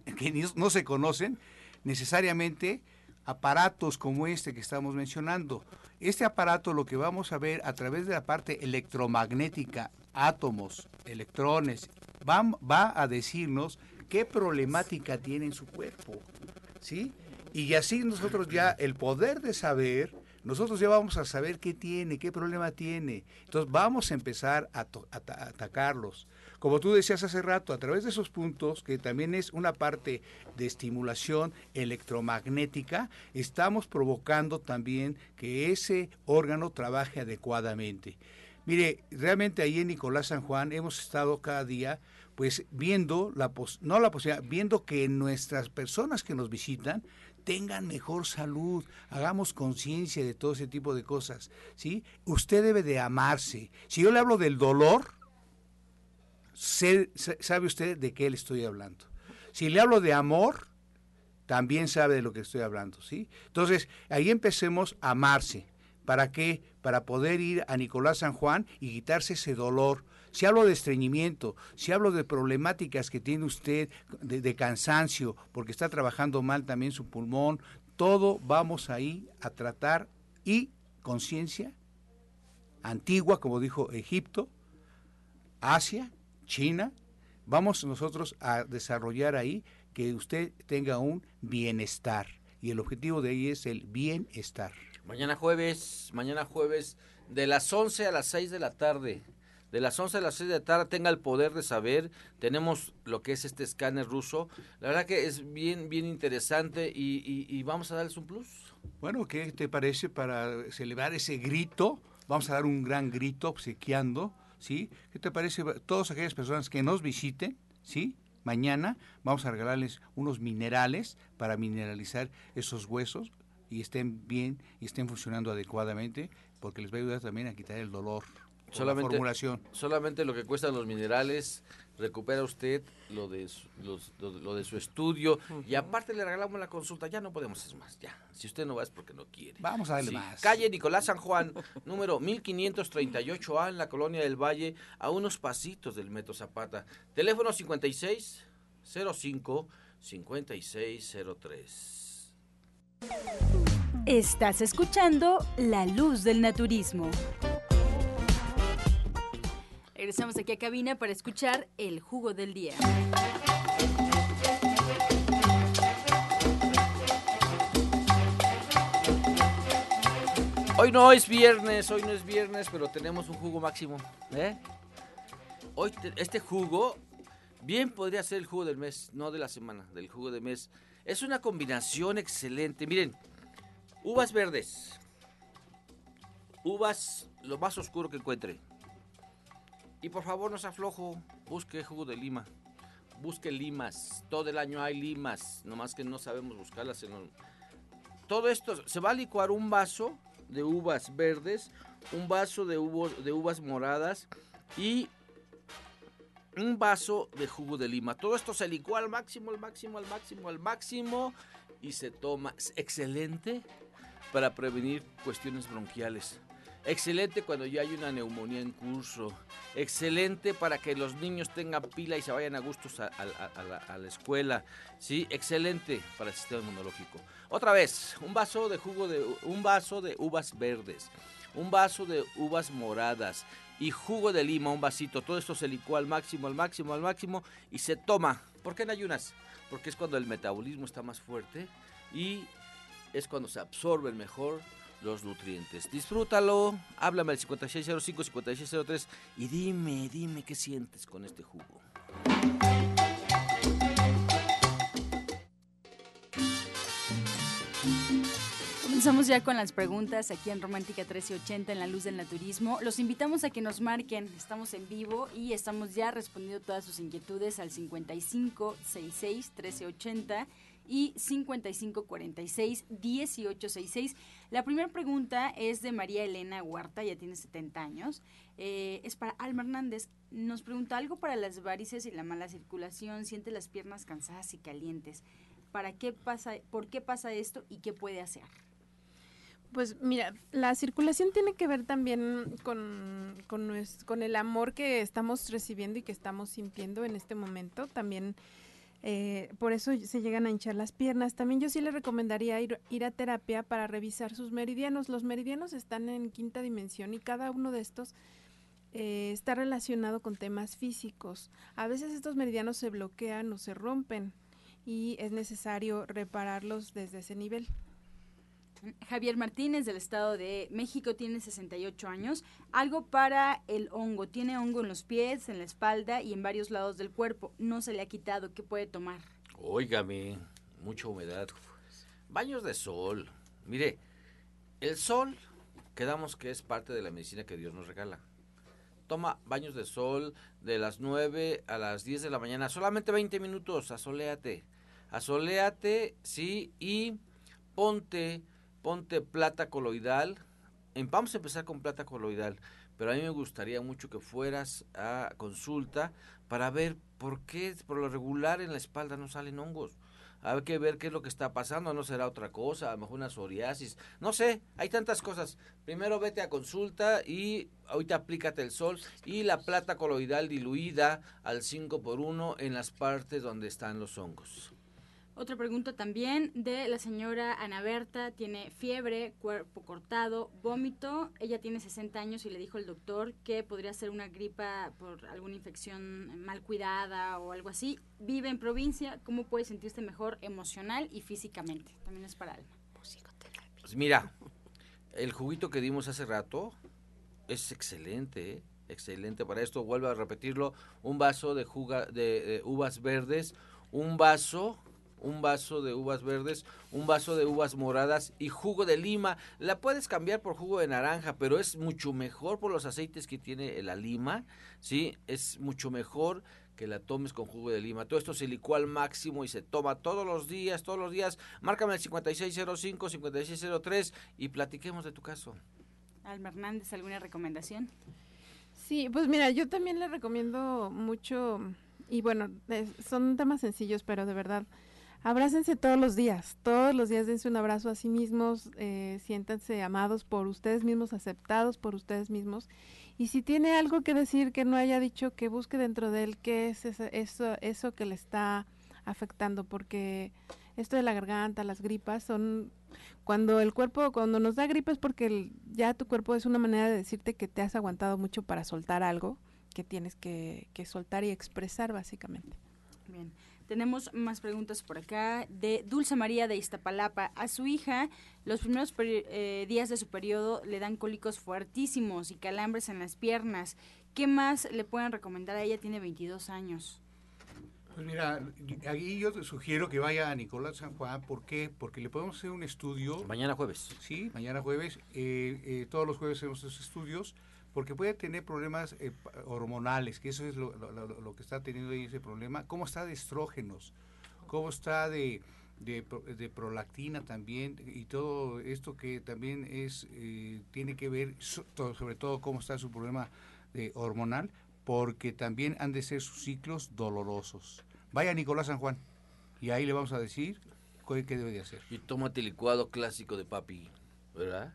no se conocen necesariamente aparatos como este que estamos mencionando. Este aparato lo que vamos a ver a través de la parte electromagnética, átomos, electrones, va, va a decirnos qué problemática tiene en su cuerpo. ¿Sí? Y así nosotros ya el poder de saber nosotros ya vamos a saber qué tiene, qué problema tiene. Entonces vamos a empezar a, atacarlos. Como tú decías hace rato, a través de esos puntos, que también es una parte de estimulación electromagnética, estamos provocando también que ese órgano trabaje adecuadamente. Mire, realmente ahí en Nicolás San Juan hemos estado cada día pues viendo la no la posibilidad, viendo que nuestras personas que nos visitan tengan mejor salud, hagamos conciencia de todo ese tipo de cosas, ¿sí? Usted debe de amarse. Si yo le hablo del dolor, sabe usted de qué le estoy hablando. Si le hablo de amor, también sabe de lo que estoy hablando, ¿sí? Entonces, ahí empecemos a amarse. ¿Para qué? Para poder ir a Nicolás San Juan y quitarse ese dolor. Si hablo de estreñimiento, si hablo de problemáticas que tiene usted de, cansancio, porque está trabajando mal también su pulmón, todo vamos ahí a tratar y conciencia antigua, como dijo Egipto, Asia, China, vamos nosotros a desarrollar ahí que usted tenga un bienestar. Y el objetivo de ahí es el bienestar. Mañana jueves, mañana jueves, de las 11 a las 6 de la tarde. De las 11 a las 6 de la tarde tenga el poder de saber. Tenemos lo que es este escáner ruso. La verdad que es bien, bien interesante y, y vamos a darles un plus. Bueno, ¿qué te parece para celebrar ese grito? Vamos a dar un gran grito obsequiando, ¿sí? ¿Qué te parece? Todas aquellas personas que nos visiten, ¿sí? Mañana vamos a regalarles unos minerales para mineralizar esos huesos y estén bien y estén funcionando adecuadamente, porque les va a ayudar también a quitar el dolor. Solamente, formulación. solamente lo que cuestan los minerales, recupera usted lo de su, los- lo, lo de su estudio y aparte le regalamos la consulta. Ya no podemos hacer más, ya. Si usted no va es porque no quiere. Vamos a darle Sí. más. Calle Nicolás San Juan, número 1538A en la colonia del Valle, a unos pasitos del Metro Zapata. Teléfono 56 05 5603. Estás escuchando La Luz del Naturismo. Regresamos aquí a cabina para escuchar el jugo del día. Hoy no es viernes, hoy no es viernes, pero tenemos un jugo máximo. ¿eh? Hoy te- este jugo bien podría ser el jugo del mes, no de la semana, del jugo del mes. Es una combinación excelente. Miren, uvas verdes, uvas lo más oscuro que encuentre. Y por favor no se aflojo, busque jugo de lima. Busque limas. Todo el año hay limas, nomás que no sabemos buscarlas en los- todo esto se va a licuar un vaso de uvas verdes, un vaso de, de uvas moradas y un vaso de jugo de lima. Todo esto se licúa al máximo, al máximo, al máximo, al máximo y se toma. Es excelente para prevenir cuestiones bronquiales. Excelente cuando ya hay una neumonía en curso. Excelente para que los niños tengan pila y se vayan a gustos a, a- a- la, a la escuela. Sí, excelente para el sistema inmunológico. Otra vez, un vaso de jugo de un vaso de uvas verdes, un vaso de uvas moradas y jugo de lima, un vasito. Todo esto se licúa al máximo, al máximo, al máximo y se toma. ¿Por qué en ayunas? Porque es cuando el metabolismo está más fuerte y es cuando se absorben mejor los nutrientes. Disfrútalo, háblame al 5605-5603 y dime, dime qué sientes con este jugo. Comenzamos ya con las preguntas aquí en Romántica 1380 en la luz del naturismo. Los invitamos a que nos marquen. Estamos en vivo y estamos ya respondiendo todas sus inquietudes al 55 66 1380 y 55 46 1866. La primera pregunta es de María Elena Huerta, ya tiene 70 años. Eh, es para Alma Hernández. Nos pregunta algo para las varices y la mala circulación. Siente las piernas cansadas y calientes. ¿Para qué pasa, por qué pasa esto y qué puede hacer? Pues mira, la circulación tiene que ver también con, con el amor que estamos recibiendo y que estamos sintiendo en este momento. También eh, por eso se llegan a hinchar las piernas. También yo sí le recomendaría ir, ir a terapia para revisar sus meridianos. Los meridianos están en quinta dimensión y cada uno de estos eh, está relacionado con temas físicos. A veces estos meridianos se bloquean o se rompen y es necesario repararlos desde ese nivel. Javier Martínez del Estado de México tiene 68 años. Algo para el hongo. Tiene hongo en los pies, en la espalda y en varios lados del cuerpo. No se le ha quitado. ¿Qué puede tomar? Óigame, mucha humedad. Baños de sol. Mire, el sol, quedamos que es parte de la medicina que Dios nos regala. Toma baños de sol de las 9 a las 10 de la mañana, solamente 20 minutos, asoléate. Asoléate, sí, y ponte, ponte plata coloidal. En- Vamos a empezar con plata coloidal, pero a mí me gustaría mucho que fueras a consulta para ver por qué por lo regular en la espalda no salen hongos. hay que ver qué es lo que está pasando, no será otra cosa, a lo mejor una psoriasis, no sé, hay tantas cosas. Primero vete a consulta y ahorita aplícate el sol y la plata coloidal diluida al 5 por 1 en las partes donde están los hongos. Otra pregunta también de la señora Ana Berta. Tiene fiebre, cuerpo cortado, vómito. Ella tiene 60 años y le dijo el doctor que podría ser una gripa por alguna infección mal cuidada o algo así. Vive en provincia. ¿Cómo puede sentirse mejor emocional y físicamente? También es para alma. Pues mira, el juguito que dimos hace rato es excelente, ¿eh? excelente para esto. Vuelvo a repetirlo, un vaso de, juga, de uvas verdes, un vaso un vaso de uvas verdes, un vaso de uvas moradas y jugo de lima. La puedes cambiar por jugo de naranja, pero es mucho mejor por los aceites que tiene la lima, ¿sí? Es mucho mejor que la tomes con jugo de lima. Todo esto se licúa al máximo y se toma todos los días, todos los días. Márcame el 5605, 5603 y platiquemos de tu caso. Alma Hernández, ¿alguna recomendación? Sí, pues mira, yo también le recomiendo mucho, y bueno, son temas sencillos, pero de verdad, abrácense todos los días, todos los días dense un abrazo a sí mismos, eh, siéntanse amados por ustedes mismos, aceptados por ustedes mismos. Y si tiene algo que decir que no haya dicho, que busque dentro de él qué es eso, eso, que le está afectando, porque esto de la garganta, las gripas, son cuando el cuerpo, cuando nos da gripa es porque ya tu cuerpo es una manera de decirte que te has aguantado mucho para soltar algo que tienes que, que soltar y expresar básicamente. Bien. Tenemos más preguntas por acá de Dulce María de Iztapalapa. A su hija, los primeros eh, días de su periodo le dan cólicos fuertísimos y calambres en las piernas. ¿Qué más le pueden recomendar a ella? Tiene 22 años. Pues mira, aquí yo te sugiero que vaya a Nicolás San Juan. ¿Por qué? Porque le podemos hacer un estudio. Mañana jueves. Sí, mañana jueves. Eh, eh, todos los jueves hacemos esos estudios porque puede tener problemas eh, hormonales, que eso es lo, que está teniendo ahí ese problema. ¿Cómo está de estrógenos? ¿Cómo está de, de, prolactina también? Y todo esto que también es eh, tiene que ver, sobre todo, cómo está su problema de hormonal, porque también han de ser sus ciclos dolorosos. Vaya Nicolás San Juan, y ahí le vamos a decir qué debe de hacer. Y tómate licuado clásico de papi, ¿verdad?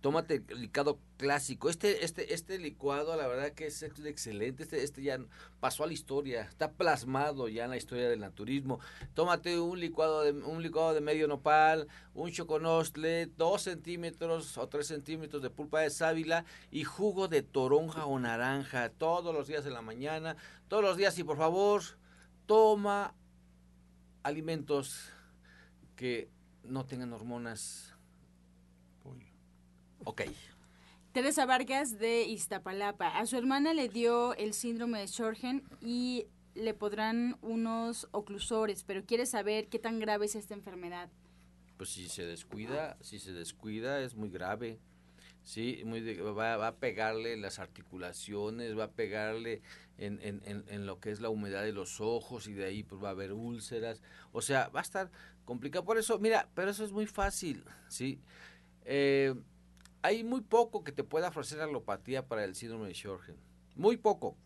Tómate el licuado clásico. Este, este, este licuado, la verdad que es excelente. Este, este ya pasó a la historia, está plasmado ya en la historia del naturismo. Tómate un licuado de, un licuado de medio nopal, un choconostle, dos centímetros o tres centímetros de pulpa de sábila y jugo de toronja o naranja todos los días de la mañana, todos los días y por favor, toma alimentos que no tengan hormonas Ok. Teresa Vargas de Iztapalapa. A su hermana le dio el síndrome de Sjorgen y le podrán unos oclusores, pero quiere saber qué tan grave es esta enfermedad. Pues si se descuida, si se descuida es muy grave. Sí, muy va, a pegarle las articulaciones, va a pegarle en, en, en, lo que es la humedad de los ojos y de ahí pues va a haber úlceras. O sea, va a estar complicado. Por eso, mira, pero eso es muy fácil, ¿sí? Eh, hay muy poco que te pueda ofrecer alopatía para el síndrome de Sjögren. Muy poco.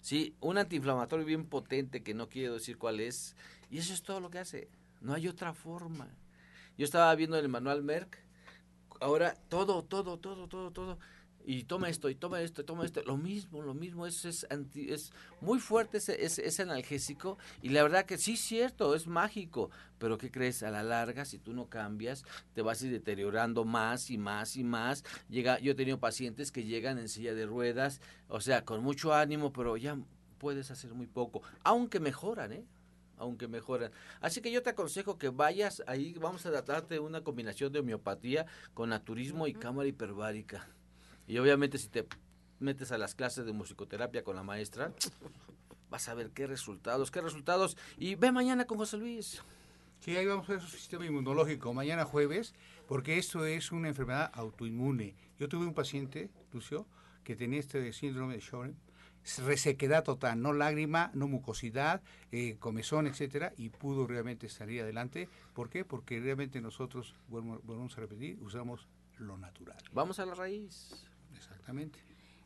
Sí, un antiinflamatorio bien potente que no quiero decir cuál es. Y eso es todo lo que hace. No hay otra forma. Yo estaba viendo el manual Merck. Ahora todo, todo, todo, todo, todo y toma esto, y toma esto, y toma esto, lo mismo, lo mismo, es, es, es muy fuerte ese, ese, analgésico y la verdad que sí es cierto, es mágico, pero ¿qué crees? A la larga, si tú no cambias, te vas a ir deteriorando más y más y más. Llega, yo he tenido pacientes que llegan en silla de ruedas, o sea, con mucho ánimo, pero ya puedes hacer muy poco, aunque mejoran, ¿eh? aunque mejoran. Así que yo te aconsejo que vayas ahí, vamos a tratarte de una combinación de homeopatía con naturismo y cámara hiperbárica. Y obviamente si te metes a las clases de musicoterapia con la maestra, vas a ver qué resultados, qué resultados. Y ve mañana con José Luis. Sí, ahí vamos a ver su sistema inmunológico mañana jueves, porque esto es una enfermedad autoinmune. Yo tuve un paciente, Lucio, que tenía este síndrome de Sjögren, resequedad total, no lágrima, no mucosidad, eh, comezón, etcétera, y pudo realmente salir adelante. ¿Por qué? Porque realmente nosotros, volvemos a repetir, usamos lo natural. Vamos a la raíz. Exactamente.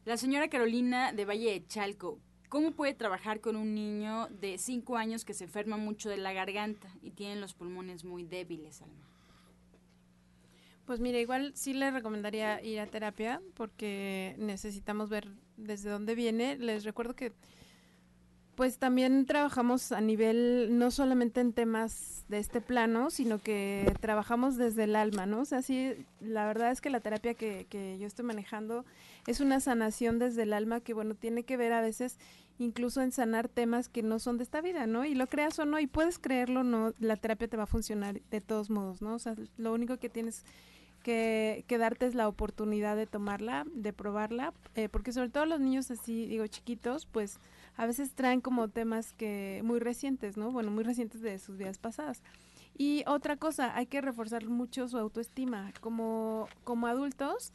La señora Carolina de Valle de Chalco, ¿Cómo puede trabajar con un niño de 5 años que se enferma mucho de la garganta y tiene los pulmones muy débiles, Alma? Pues mira, igual sí le recomendaría ir a terapia porque necesitamos ver desde dónde viene. Les recuerdo que pues también trabajamos a nivel, no solamente en temas de este plano, sino que trabajamos desde el alma, ¿no? O sea, sí, la verdad es que la terapia que, que yo estoy manejando es una sanación desde el alma que, bueno, tiene que ver a veces incluso en sanar temas que no son de esta vida, ¿no? Y lo creas o no, y puedes creerlo, no, la terapia te va a funcionar de todos modos, ¿no? O sea, lo único que tienes que, que darte es la oportunidad de tomarla, de probarla, eh, porque sobre todo los niños así, digo, chiquitos, pues a veces traen como temas que muy recientes, ¿no? Bueno, muy recientes de sus vidas pasadas. Y otra cosa, hay que reforzar mucho su autoestima. Como, como adultos,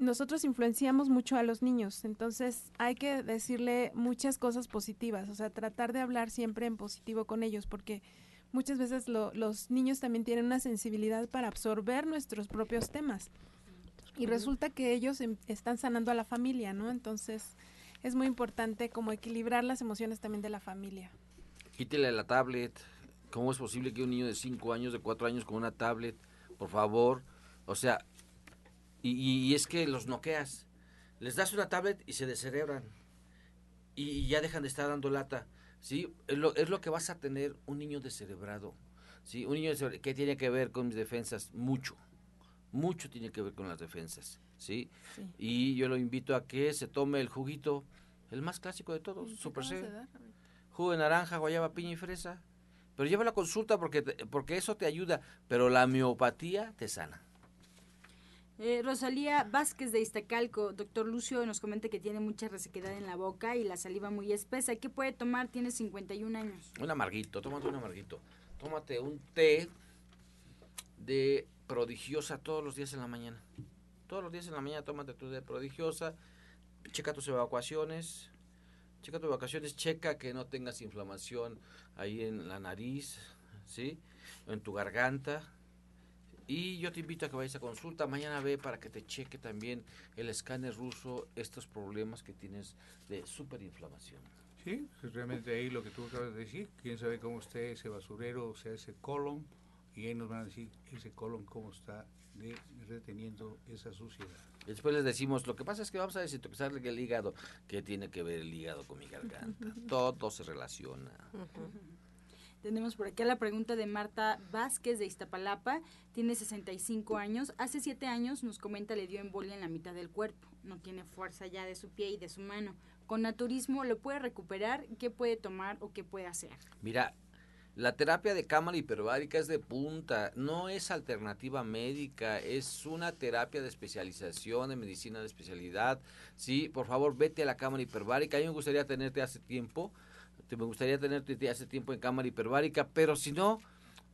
nosotros influenciamos mucho a los niños, entonces hay que decirle muchas cosas positivas, o sea, tratar de hablar siempre en positivo con ellos, porque muchas veces los niños también tienen una sensibilidad para absorber nuestros propios temas. Y resulta que ellos em, están sanando a la familia, ¿no? Entonces es muy importante como equilibrar las emociones también de la familia. Quítele la tablet. ¿Cómo es posible que un niño de 5 años, de 4 años con una tablet, por favor? O sea, y, es que los noqueas. Les das una tablet y se descerebran. Y, ya dejan de estar dando lata. ¿sí? Es lo, es lo que vas a tener un niño descerebrado. ¿sí? Un niño que tiene que ver con mis defensas, mucho. Mucho tiene que ver con las defensas. ¿Sí? Y yo lo invito a que se tome el juguito, el más clásico de todos, Super C. Jugo de naranja, guayaba, piña y fresa. Pero lleva la consulta porque, porque eso te ayuda, pero la miopatía te sana. Eh, Rosalía Vázquez de Iztacalco, doctor Lucio nos comenta que tiene mucha resequedad en la boca y la saliva muy espesa. ¿Qué puede tomar? Tiene 51 años. Un amarguito, tómate un amarguito. Tómate un té de prodigiosa todos los días en la mañana. Todos los días en la mañana tómate tu té prodigiosa. Checa tus evacuaciones. Checa tus evacuaciones. Checa que no tengas inflamación ahí en la nariz, ¿sí? En tu garganta y yo te invito a que vayas a consulta. Mañana ve para que te cheque también el escáner ruso estos problemas que tienes de superinflamación. Sí, pues realmente ahí lo que tú acabas de decir, quién sabe cómo esté ese basurero, o sea, ese colon, y ahí nos van a decir ese colon cómo está reteniendo esa suciedad. después les decimos, lo que pasa es que vamos a desintoxicarle el hígado. ¿Qué tiene que ver el hígado con mi garganta? Todo se relaciona. Tenemos por aquí la pregunta de Marta Vázquez de Iztapalapa. Tiene 65 años. Hace 7 años nos comenta le dio embolia en la mitad del cuerpo. No tiene fuerza ya de su pie y de su mano. Con naturismo lo puede recuperar. ¿Qué puede tomar o qué puede hacer? Mira, la terapia de cámara hiperbárica es de punta, no es alternativa médica, es una terapia de especialización, de medicina de especialidad. Sí, por favor, vete a la cámara hiperbárica. A mí me gustaría tenerte hace tiempo me gustaría tenerte hace tiempo en cámara hiperbárica, pero si no,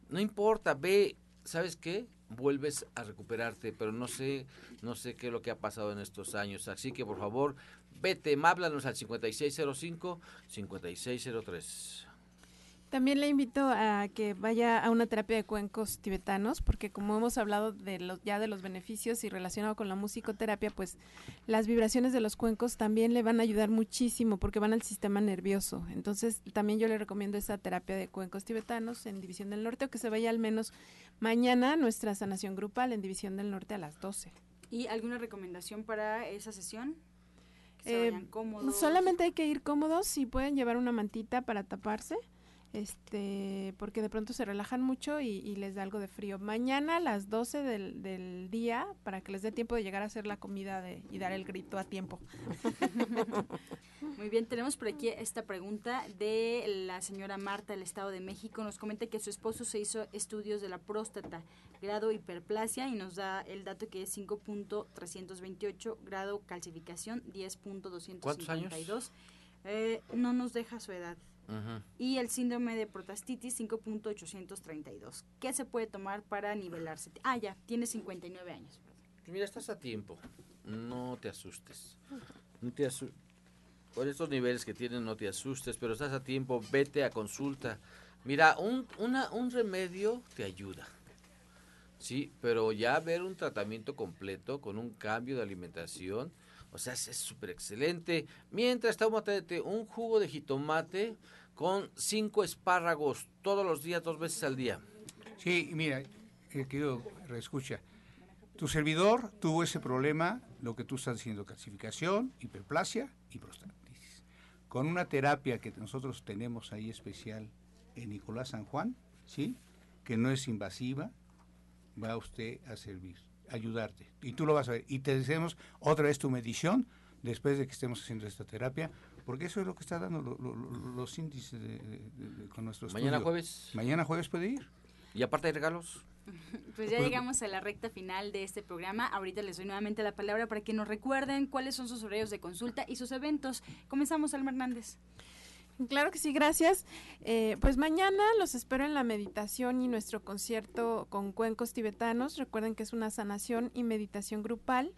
no importa, ve, ¿sabes qué? Vuelves a recuperarte, pero no sé, no sé qué es lo que ha pasado en estos años. Así que por favor, vete, háblanos al 5605-5603. También le invito a que vaya a una terapia de cuencos tibetanos, porque como hemos hablado de los, ya de los beneficios y relacionado con la musicoterapia, pues las vibraciones de los cuencos también le van a ayudar muchísimo porque van al sistema nervioso. Entonces, también yo le recomiendo esa terapia de cuencos tibetanos en División del Norte o que se vaya al menos mañana a nuestra sanación grupal en División del Norte a las 12. ¿Y alguna recomendación para esa sesión? Que eh, cómodos. Solamente hay que ir cómodos y pueden llevar una mantita para taparse este porque de pronto se relajan mucho y, les da algo de frío. Mañana a las 12 del, del, día, para que les dé tiempo de llegar a hacer la comida de, y dar el grito a tiempo. Muy bien, tenemos por aquí esta pregunta de la señora Marta del Estado de México. Nos comenta que su esposo se hizo estudios de la próstata, grado hiperplasia, y nos da el dato que es 5.328, grado calcificación 10.252. ¿Cuántos años? Eh, no nos deja su edad y el síndrome de protastitis 5.832. ¿Qué se puede tomar para nivelarse? Ah, ya, tiene 59 años. Mira, estás a tiempo. No te asustes. No te Por estos niveles que tienen, no te asustes, pero estás a tiempo. Vete a consulta. Mira, un, una, un remedio te ayuda. Sí, pero ya ver un tratamiento completo con un cambio de alimentación O sea, es súper excelente. Mientras tómate un jugo de jitomate con cinco espárragos todos los días, dos veces al día. Sí, mira, eh, querido reescucha, tu servidor tuvo ese problema, lo que tú estás diciendo, calcificación, hiperplasia y prostatitis. Con una terapia que nosotros tenemos ahí especial en Nicolás San Juan, ¿sí? Que no es invasiva, va usted a servir, ayudarte. Y tú lo vas a ver. Y te decimos otra vez tu medición después de que estemos haciendo esta terapia, porque eso es lo que está dando los índices con nuestros Mañana jueves. Mañana jueves puede ir. Y aparte de regalos. Pues ya llegamos a la recta final de este programa. Ahorita les doy nuevamente la palabra para que nos recuerden cuáles son sus horarios de consulta y sus eventos. Comenzamos, Alma Hernández. Claro que sí, gracias. Eh, pues mañana los espero en la meditación y nuestro concierto con cuencos tibetanos. Recuerden que es una sanación y meditación grupal.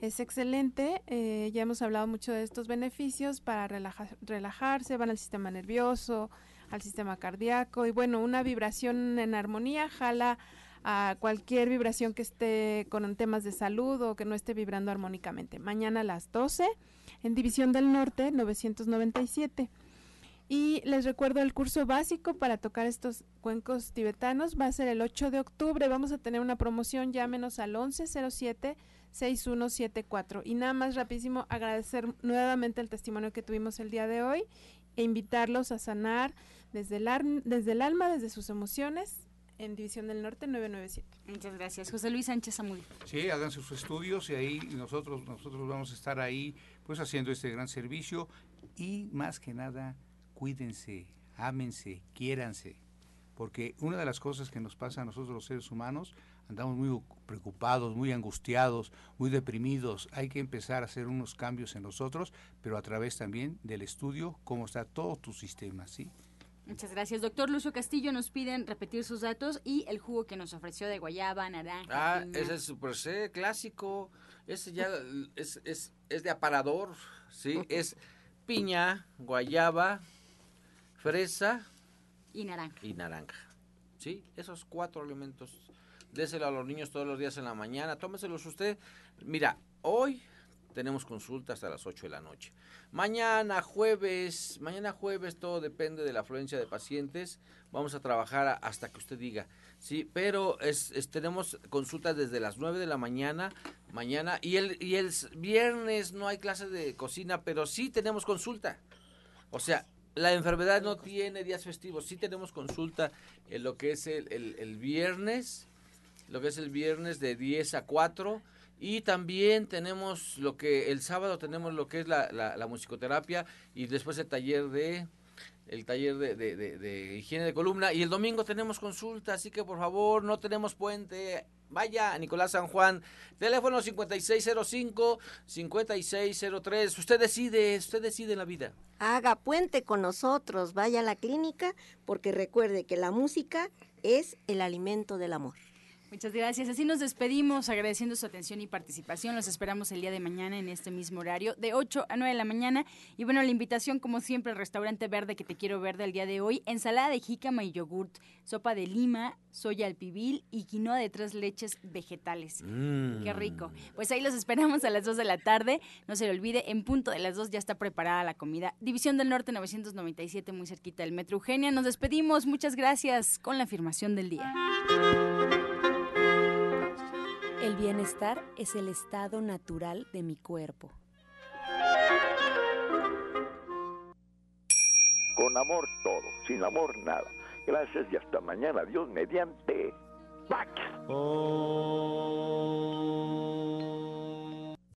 Es excelente, eh, ya hemos hablado mucho de estos beneficios para relajarse, van al sistema nervioso, al sistema cardíaco y bueno, una vibración en armonía jala a cualquier vibración que esté con temas de salud o que no esté vibrando armónicamente. Mañana a las 12 en División del Norte 997. Y les recuerdo el curso básico para tocar estos cuencos tibetanos va a ser el 8 de octubre. Vamos a tener una promoción, llámenos al 1107 6174. Y nada más rapidísimo agradecer nuevamente el testimonio que tuvimos el día de hoy e invitarlos a sanar desde el, desde el alma, desde sus emociones en División del Norte 997. Muchas gracias. José Luis Sánchez Zamudio. Sí, hagan sus estudios y ahí nosotros, nosotros vamos a estar ahí pues haciendo este gran servicio y más que nada cuídense, ámense, quiéranse, porque una de las cosas que nos pasa a nosotros los seres humanos andamos muy preocupados, muy angustiados, muy deprimidos. Hay que empezar a hacer unos cambios en nosotros, pero a través también del estudio, cómo está todo tu sistema, ¿sí? Muchas gracias. Doctor Lucio Castillo, nos piden repetir sus datos y el jugo que nos ofreció de guayaba, naranja. Ah, ese es super C, clásico. Ese ya es, es, es de aparador, ¿sí? Es piña, guayaba, fresa. Y naranja. Y naranja. ¿Sí? Esos cuatro elementos déselo a los niños todos los días en la mañana, tómeselos usted. Mira, hoy tenemos consulta hasta las 8 de la noche. Mañana jueves, mañana jueves todo depende de la afluencia de pacientes. Vamos a trabajar hasta que usted diga. Sí, pero es, tenemos consultas desde las 9 de la mañana, mañana y el y el viernes no hay clase de cocina, pero sí tenemos consulta. O sea, la enfermedad no tiene días festivos, sí tenemos consulta en lo que es el, el viernes lo que es el viernes de 10 a 4. Y también tenemos lo que el sábado tenemos lo que es la, la, musicoterapia y después el taller de el taller de, de, higiene de columna y el domingo tenemos consulta, así que por favor no tenemos puente. Vaya a Nicolás San Juan, teléfono 5605-5603. Usted decide, usted decide la vida. Haga puente con nosotros, vaya a la clínica, porque recuerde que la música es el alimento del amor. Muchas gracias. Así nos despedimos agradeciendo su atención y participación. Los esperamos el día de mañana en este mismo horario, de 8 a 9 de la mañana. Y bueno, la invitación, como siempre, el restaurante verde que te quiero ver del día de hoy, ensalada de jícama y yogurt, sopa de lima, soya al pibil y quinoa de tres leches vegetales. Mm. Qué rico. Pues ahí los esperamos a las 2 de la tarde. No se le olvide, en punto de las 2 ya está preparada la comida. División del Norte 997, muy cerquita del Metro Eugenia. Nos despedimos. Muchas gracias con la afirmación del día. El bienestar es el estado natural de mi cuerpo. Con amor todo, sin amor nada. Gracias y hasta mañana. Dios mediante. Pax. Oh.